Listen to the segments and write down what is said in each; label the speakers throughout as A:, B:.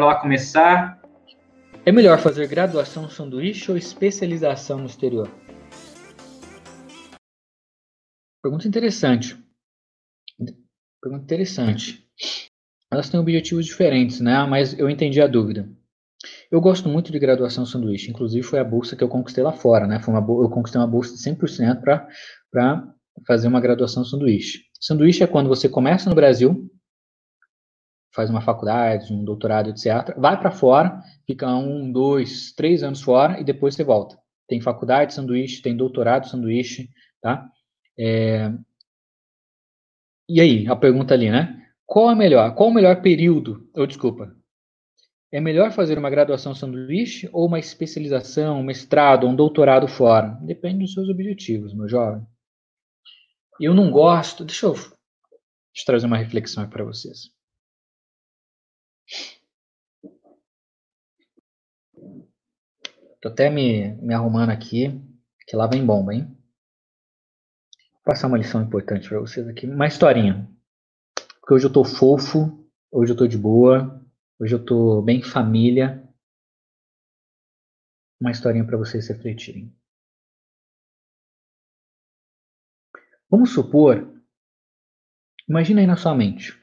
A: bora lá começar.
B: É melhor fazer graduação sanduíche ou especialização no exterior? Pergunta interessante. Pergunta interessante. Elas têm objetivos diferentes, né? Mas eu entendi a dúvida. Eu gosto muito de graduação sanduíche. Inclusive, foi a bolsa que eu conquistei lá fora, né? Foi uma, eu conquistei uma bolsa de 100% para fazer uma graduação sanduíche. Sanduíche é quando você começa no Brasil, faz uma faculdade, um doutorado, etc. Vai para fora, fica um, dois, três anos fora e depois você volta. Tem faculdade sanduíche, tem doutorado sanduíche, tá? É... E aí, a pergunta ali, né? Qual é melhor? Qual o melhor período? Ou desculpa. É melhor fazer uma graduação sanduíche ou uma especialização, um mestrado, um doutorado fora? Depende dos seus objetivos, meu jovem. Eu não gosto. Deixa eu, deixa eu trazer uma reflexão para vocês. Tô até me, me arrumando aqui, que lá vem bomba, hein? Vou passar uma lição importante para vocês aqui. Uma historinha. Porque hoje eu tô fofo, hoje eu tô de boa, hoje eu tô bem família. Uma historinha para vocês refletirem. Vamos supor, imagina aí na sua mente.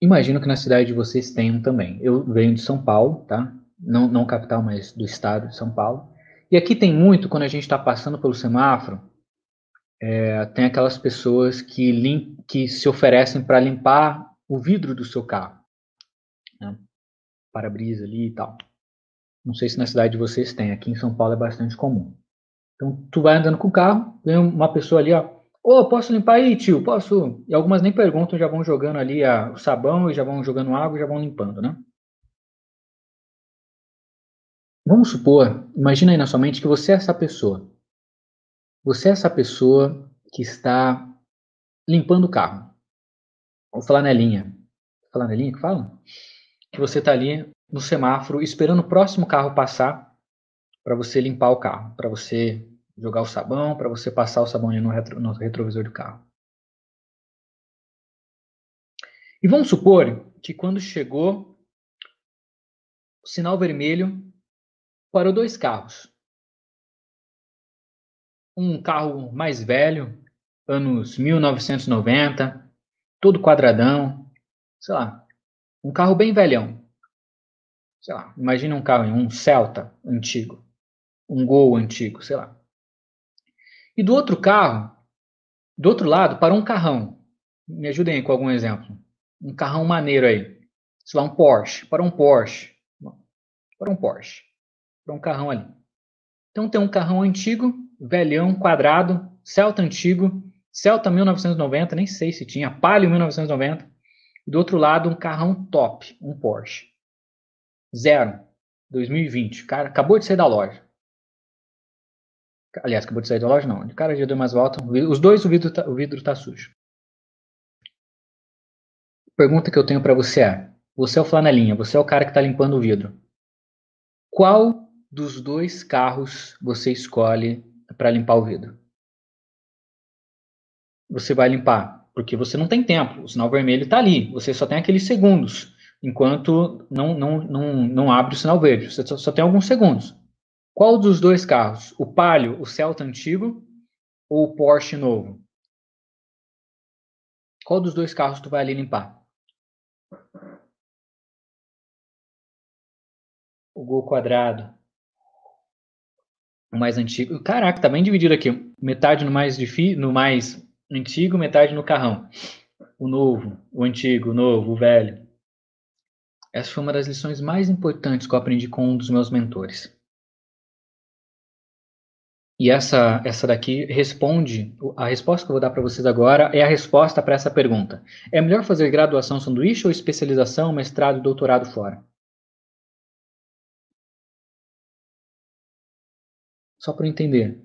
B: Imagino que na cidade de vocês tenham também. Eu venho de São Paulo, tá? Não, não capital, mas do estado de São Paulo. E aqui tem muito, quando a gente está passando pelo semáforo, é, tem aquelas pessoas que, lim, que se oferecem para limpar o vidro do seu carro. Né? Para-brisa ali e tal. Não sei se na cidade de vocês tem, aqui em São Paulo é bastante comum. Então, tu vai andando com o carro, vem uma pessoa ali, ó, Ô, oh, posso limpar aí, tio? Posso? E algumas nem perguntam, já vão jogando ali a, o sabão e já vão jogando água e já vão limpando, né? Vamos supor, imagina aí na sua mente que você é essa pessoa. Você é essa pessoa que está limpando o carro. Ou flanelinha. Flanelinha que fala? Que você está ali no semáforo esperando o próximo carro passar para você limpar o carro, para você jogar o sabão para você passar o sabão no, retro, no retrovisor do carro. E vamos supor que quando chegou o sinal vermelho, parou dois carros. Um carro mais velho, anos 1990, todo quadradão, sei lá, um carro bem velhão. Sei lá, imagina um carro, um Celta antigo, um Gol antigo, sei lá. E do outro carro, do outro lado, para um carrão. Me ajudem aí com algum exemplo. Um carrão maneiro aí. Sei lá, um Porsche. Para um Porsche. Para um Porsche. Para um carrão ali. Então tem um carrão antigo, velhão, quadrado, Celta antigo, Celta 1990, nem sei se tinha, Palio 1990. E do outro lado, um carrão top, um Porsche. Zero. 2020. Cara, acabou de sair da loja. Aliás, acabou de sair da loja, não. De cara já deu mais volta. Os dois, o vidro tá, o vidro tá sujo. Pergunta que eu tenho para você é: você é o flanelinha, você é o cara que está limpando o vidro. Qual dos dois carros você escolhe para limpar o vidro? Você vai limpar, porque você não tem tempo. O sinal vermelho está ali. Você só tem aqueles segundos, enquanto não, não, não, não abre o sinal verde. Você só, só tem alguns segundos. Qual dos dois carros? O Palio, o Celta antigo ou o Porsche novo? Qual dos dois carros tu vai ali limpar? O Gol quadrado. O mais antigo. Caraca, tá bem dividido aqui. Metade no mais no mais antigo, metade no carrão. O novo, o antigo, o novo, o velho. Essa foi uma das lições mais importantes que eu aprendi com um dos meus mentores. E essa, essa daqui responde, a resposta que eu vou dar para vocês agora é a resposta para essa pergunta. É melhor fazer graduação sanduíche ou especialização, mestrado doutorado fora? Só para entender.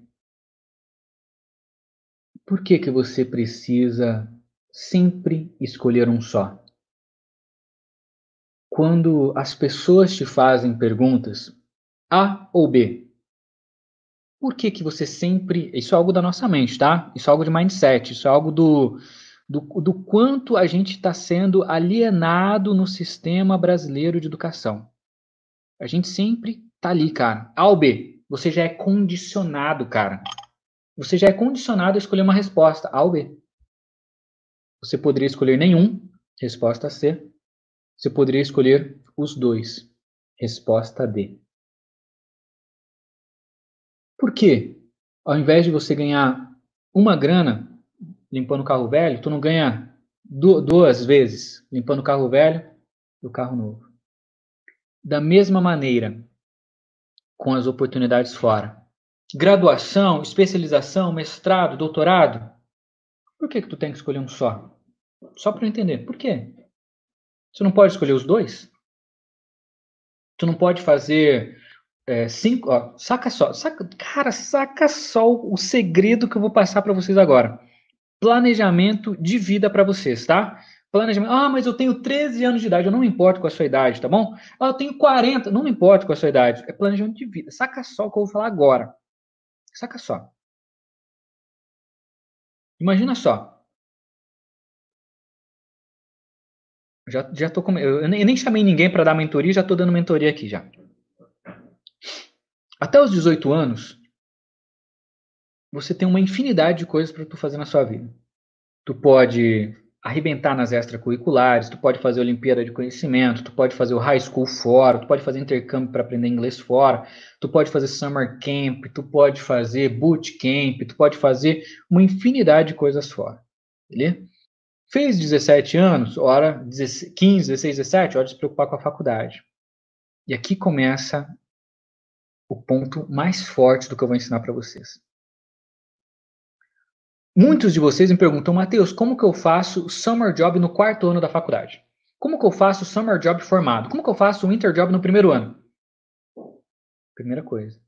B: Por que, que você precisa sempre escolher um só? Quando as pessoas te fazem perguntas A ou B, por que, que você sempre. Isso é algo da nossa mente, tá? Isso é algo de mindset, isso é algo do, do, do quanto a gente está sendo alienado no sistema brasileiro de educação. A gente sempre tá ali, cara. A B, você já é condicionado, cara. Você já é condicionado a escolher uma resposta, A B. Você poderia escolher nenhum, resposta C. Você poderia escolher os dois, resposta D. Por quê? Ao invés de você ganhar uma grana limpando o carro velho, tu não ganha duas vezes limpando o carro velho e o carro novo. Da mesma maneira, com as oportunidades fora. Graduação, especialização, mestrado, doutorado. Por que, que tu tem que escolher um só? Só para eu entender. Por quê? Você não pode escolher os dois? Tu não pode fazer é, cinco. Ó, saca só. Saca, cara, saca só o segredo que eu vou passar para vocês agora. Planejamento de vida para vocês, tá? Planejamento. Ah, mas eu tenho 13 anos de idade, eu não me importo com a sua idade, tá bom? Ah, eu tenho 40, não me importo com a sua idade. É planejamento de vida. Saca só o que eu vou falar agora. Saca só. Imagina só. Já, já tô com, eu nem chamei ninguém para dar mentoria, já tô dando mentoria aqui já. Até os 18 anos, você tem uma infinidade de coisas para tu fazer na sua vida. Tu pode arrebentar nas extracurriculares, tu pode fazer Olimpíada de Conhecimento, tu pode fazer o High School fora, tu pode fazer intercâmbio para aprender inglês fora, tu pode fazer Summer Camp, tu pode fazer Boot Camp, tu pode fazer uma infinidade de coisas fora. Beleza? Fez 17 anos, hora 15, 16, 17, hora de se preocupar com a faculdade. E aqui começa o ponto mais forte do que eu vou ensinar para vocês. Muitos de vocês me perguntam, Matheus, como que eu faço summer job no quarto ano da faculdade? Como que eu faço summer job formado? Como que eu faço winter job no primeiro ano? Primeira coisa.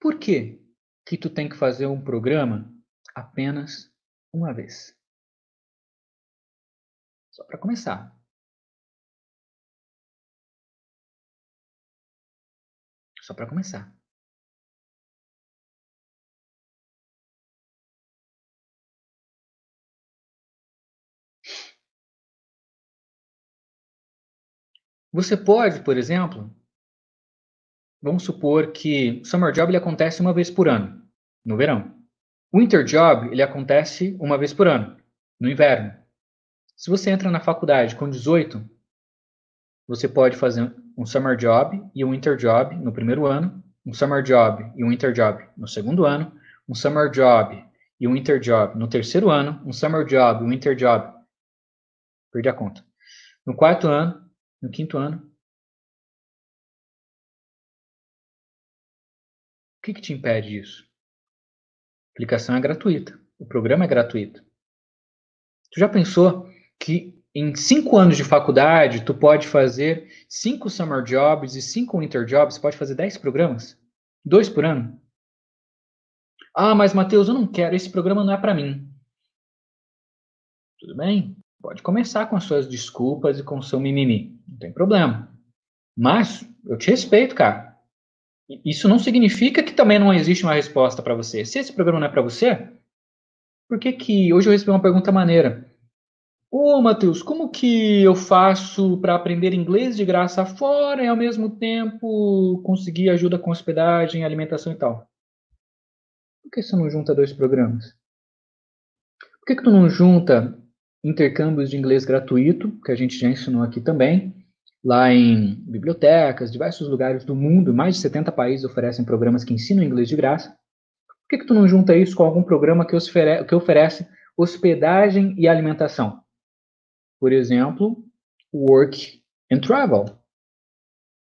B: Por que que tu tem que fazer um programa apenas uma vez? Só para começar. Só para começar. Você pode, por exemplo, vamos supor que Summer Job ele acontece uma vez por ano, no verão. Winter Job ele acontece uma vez por ano, no inverno. Se você entra na faculdade com 18, você pode fazer um Summer Job e um Winter Job no primeiro ano, um Summer Job e um Winter Job no segundo ano, um Summer Job e um Winter Job no terceiro ano, um Summer Job e um Winter Job. Perdi a conta. No quarto ano, no quinto ano. O que, que te impede disso? A aplicação é gratuita. O programa é gratuito. Tu já pensou que em cinco anos de faculdade tu pode fazer cinco summer jobs e cinco winter jobs? Pode fazer dez programas? Dois por ano? Ah, mas Matheus, eu não quero. Esse programa não é para mim. Tudo bem? Pode começar com as suas desculpas e com o seu mimimi. Não tem problema. Mas eu te respeito, cara. Isso não significa que também não existe uma resposta para você. Se esse programa não é para você, por que que hoje eu recebi uma pergunta maneira? Ô, Matheus, como que eu faço para aprender inglês de graça fora e ao mesmo tempo conseguir ajuda com hospedagem, alimentação e tal? Por que você não junta dois programas? Por que, que tu não junta intercâmbios de inglês gratuito, que a gente já ensinou aqui também, lá em bibliotecas, diversos lugares do mundo, mais de 70 países oferecem programas que ensinam inglês de graça. Por que, que tu não junta isso com algum programa que, ofere que oferece hospedagem e alimentação? Por exemplo, Work and Travel,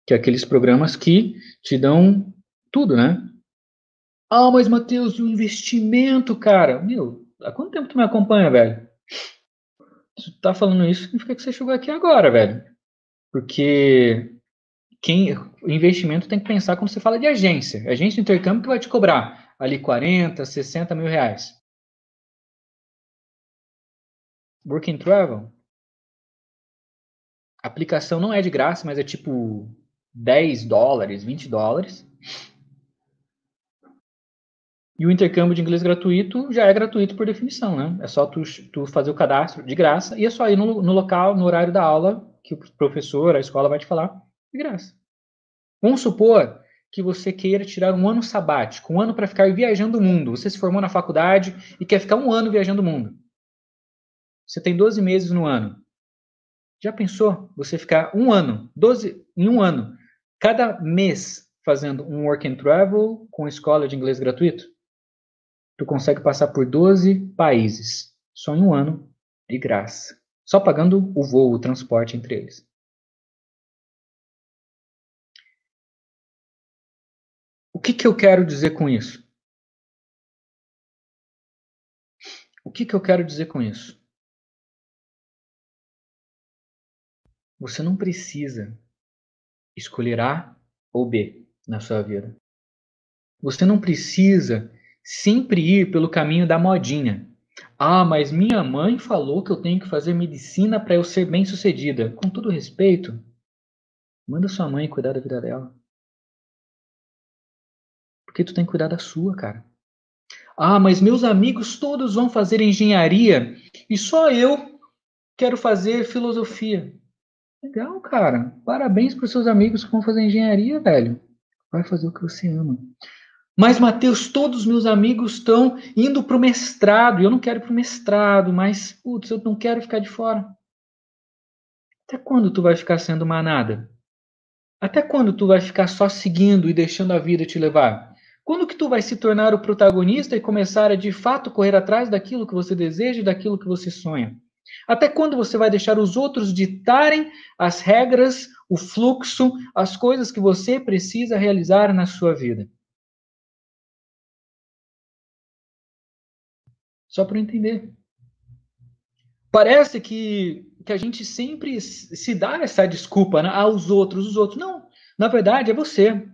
B: que é aqueles programas que te dão tudo, né? Ah, mas Matheus, o investimento, cara. Meu, há quanto tempo tu me acompanha, velho? Se tu tá falando isso, significa que você chegou aqui agora, velho. Porque quem investimento tem que pensar quando você fala de agência. Agência de intercâmbio que vai te cobrar ali 40, 60 mil reais. Work and Travel. A aplicação não é de graça, mas é tipo 10 dólares, 20 dólares. E o intercâmbio de inglês gratuito já é gratuito por definição, né? É só tu, tu fazer o cadastro de graça e é só ir no, no local, no horário da aula, que o professor, a escola vai te falar, de graça. Vamos supor que você queira tirar um ano sabático, um ano para ficar viajando o mundo. Você se formou na faculdade e quer ficar um ano viajando o mundo. Você tem 12 meses no ano. Já pensou você ficar um ano, 12 em um ano, cada mês fazendo um work and travel com escola de inglês gratuito? Tu consegue passar por 12 países só em um ano de graça, só pagando o voo, o transporte entre eles. O que, que eu quero dizer com isso? O que, que eu quero dizer com isso? Você não precisa escolher A ou B na sua vida. Você não precisa sempre ir pelo caminho da modinha. Ah, mas minha mãe falou que eu tenho que fazer medicina para eu ser bem-sucedida. Com todo respeito, manda sua mãe cuidar da vida dela. Porque tu tem que cuidar da sua, cara. Ah, mas meus amigos todos vão fazer engenharia e só eu quero fazer filosofia. Legal, cara. Parabéns para seus amigos que vão fazer engenharia, velho. Vai fazer o que você ama. Mas, Mateus, todos os meus amigos estão indo para o mestrado. E eu não quero ir para o mestrado, mas, putz, eu não quero ficar de fora. Até quando tu vai ficar sendo manada? Até quando tu vai ficar só seguindo e deixando a vida te levar? Quando que tu vai se tornar o protagonista e começar a de fato correr atrás daquilo que você deseja e daquilo que você sonha? Até quando você vai deixar os outros ditarem as regras, o fluxo, as coisas que você precisa realizar na sua vida? Só para entender. Parece que, que a gente sempre se dá essa desculpa né, aos outros, os outros. Não, na verdade é você.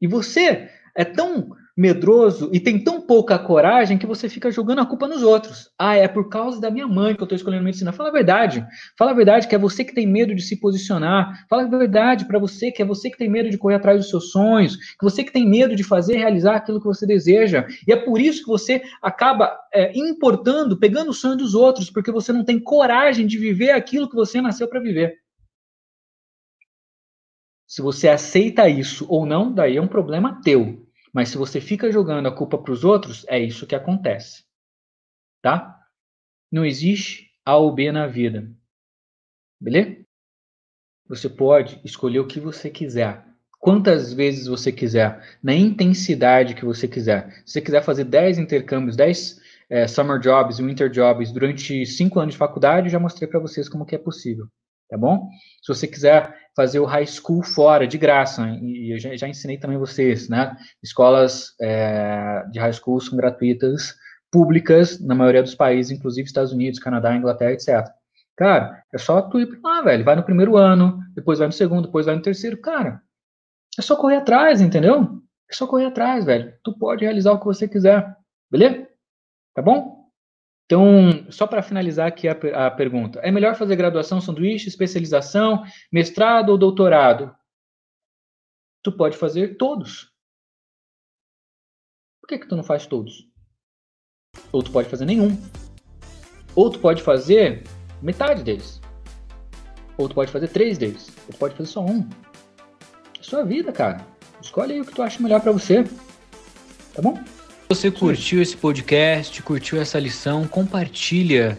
B: E você é tão medroso e tem tão pouca coragem que você fica jogando a culpa nos outros. Ah, é por causa da minha mãe que eu estou escolhendo medicina. Fala a verdade. Fala a verdade que é você que tem medo de se posicionar. Fala a verdade para você que é você que tem medo de correr atrás dos seus sonhos, que você que tem medo de fazer realizar aquilo que você deseja. E é por isso que você acaba é, importando, pegando o sonho dos outros, porque você não tem coragem de viver aquilo que você nasceu para viver. Se você aceita isso ou não, daí é um problema teu. Mas se você fica jogando a culpa para os outros, é isso que acontece. Tá? Não existe A ou B na vida. Beleza? Você pode escolher o que você quiser. Quantas vezes você quiser, na intensidade que você quiser. Se você quiser fazer 10 intercâmbios, 10 é, summer jobs winter jobs durante 5 anos de faculdade, já mostrei para vocês como que é possível tá bom? Se você quiser fazer o high school fora, de graça, e eu já, já ensinei também vocês, né? Escolas é, de high school são gratuitas, públicas, na maioria dos países, inclusive Estados Unidos, Canadá, Inglaterra, etc. Cara, é só tu ir pra lá, velho. Vai no primeiro ano, depois vai no segundo, depois vai no terceiro. Cara, é só correr atrás, entendeu? É só correr atrás, velho. Tu pode realizar o que você quiser, beleza? Tá bom? Então, só para finalizar aqui a, a, pergunta, é melhor fazer graduação, sanduíche, especialização, mestrado ou doutorado? Tu pode fazer todos. Por que, que tu não faz todos? Ou tu pode fazer nenhum. Ou tu pode fazer metade deles. Ou tu pode fazer três deles. Ou tu pode fazer só um. É sua vida, cara. Escolhe aí o que tu acha melhor para você. Tá bom?
A: Você curtiu esse podcast, curtiu essa lição, compartilha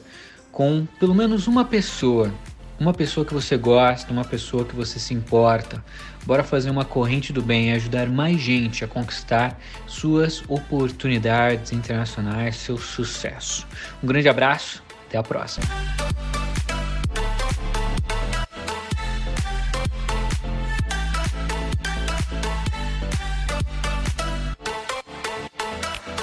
A: com pelo menos uma pessoa. Uma pessoa que você gosta, uma pessoa que você se importa. Bora fazer uma corrente do bem e ajudar mais gente a conquistar suas oportunidades internacionais, seu sucesso. Um grande abraço, até a próxima.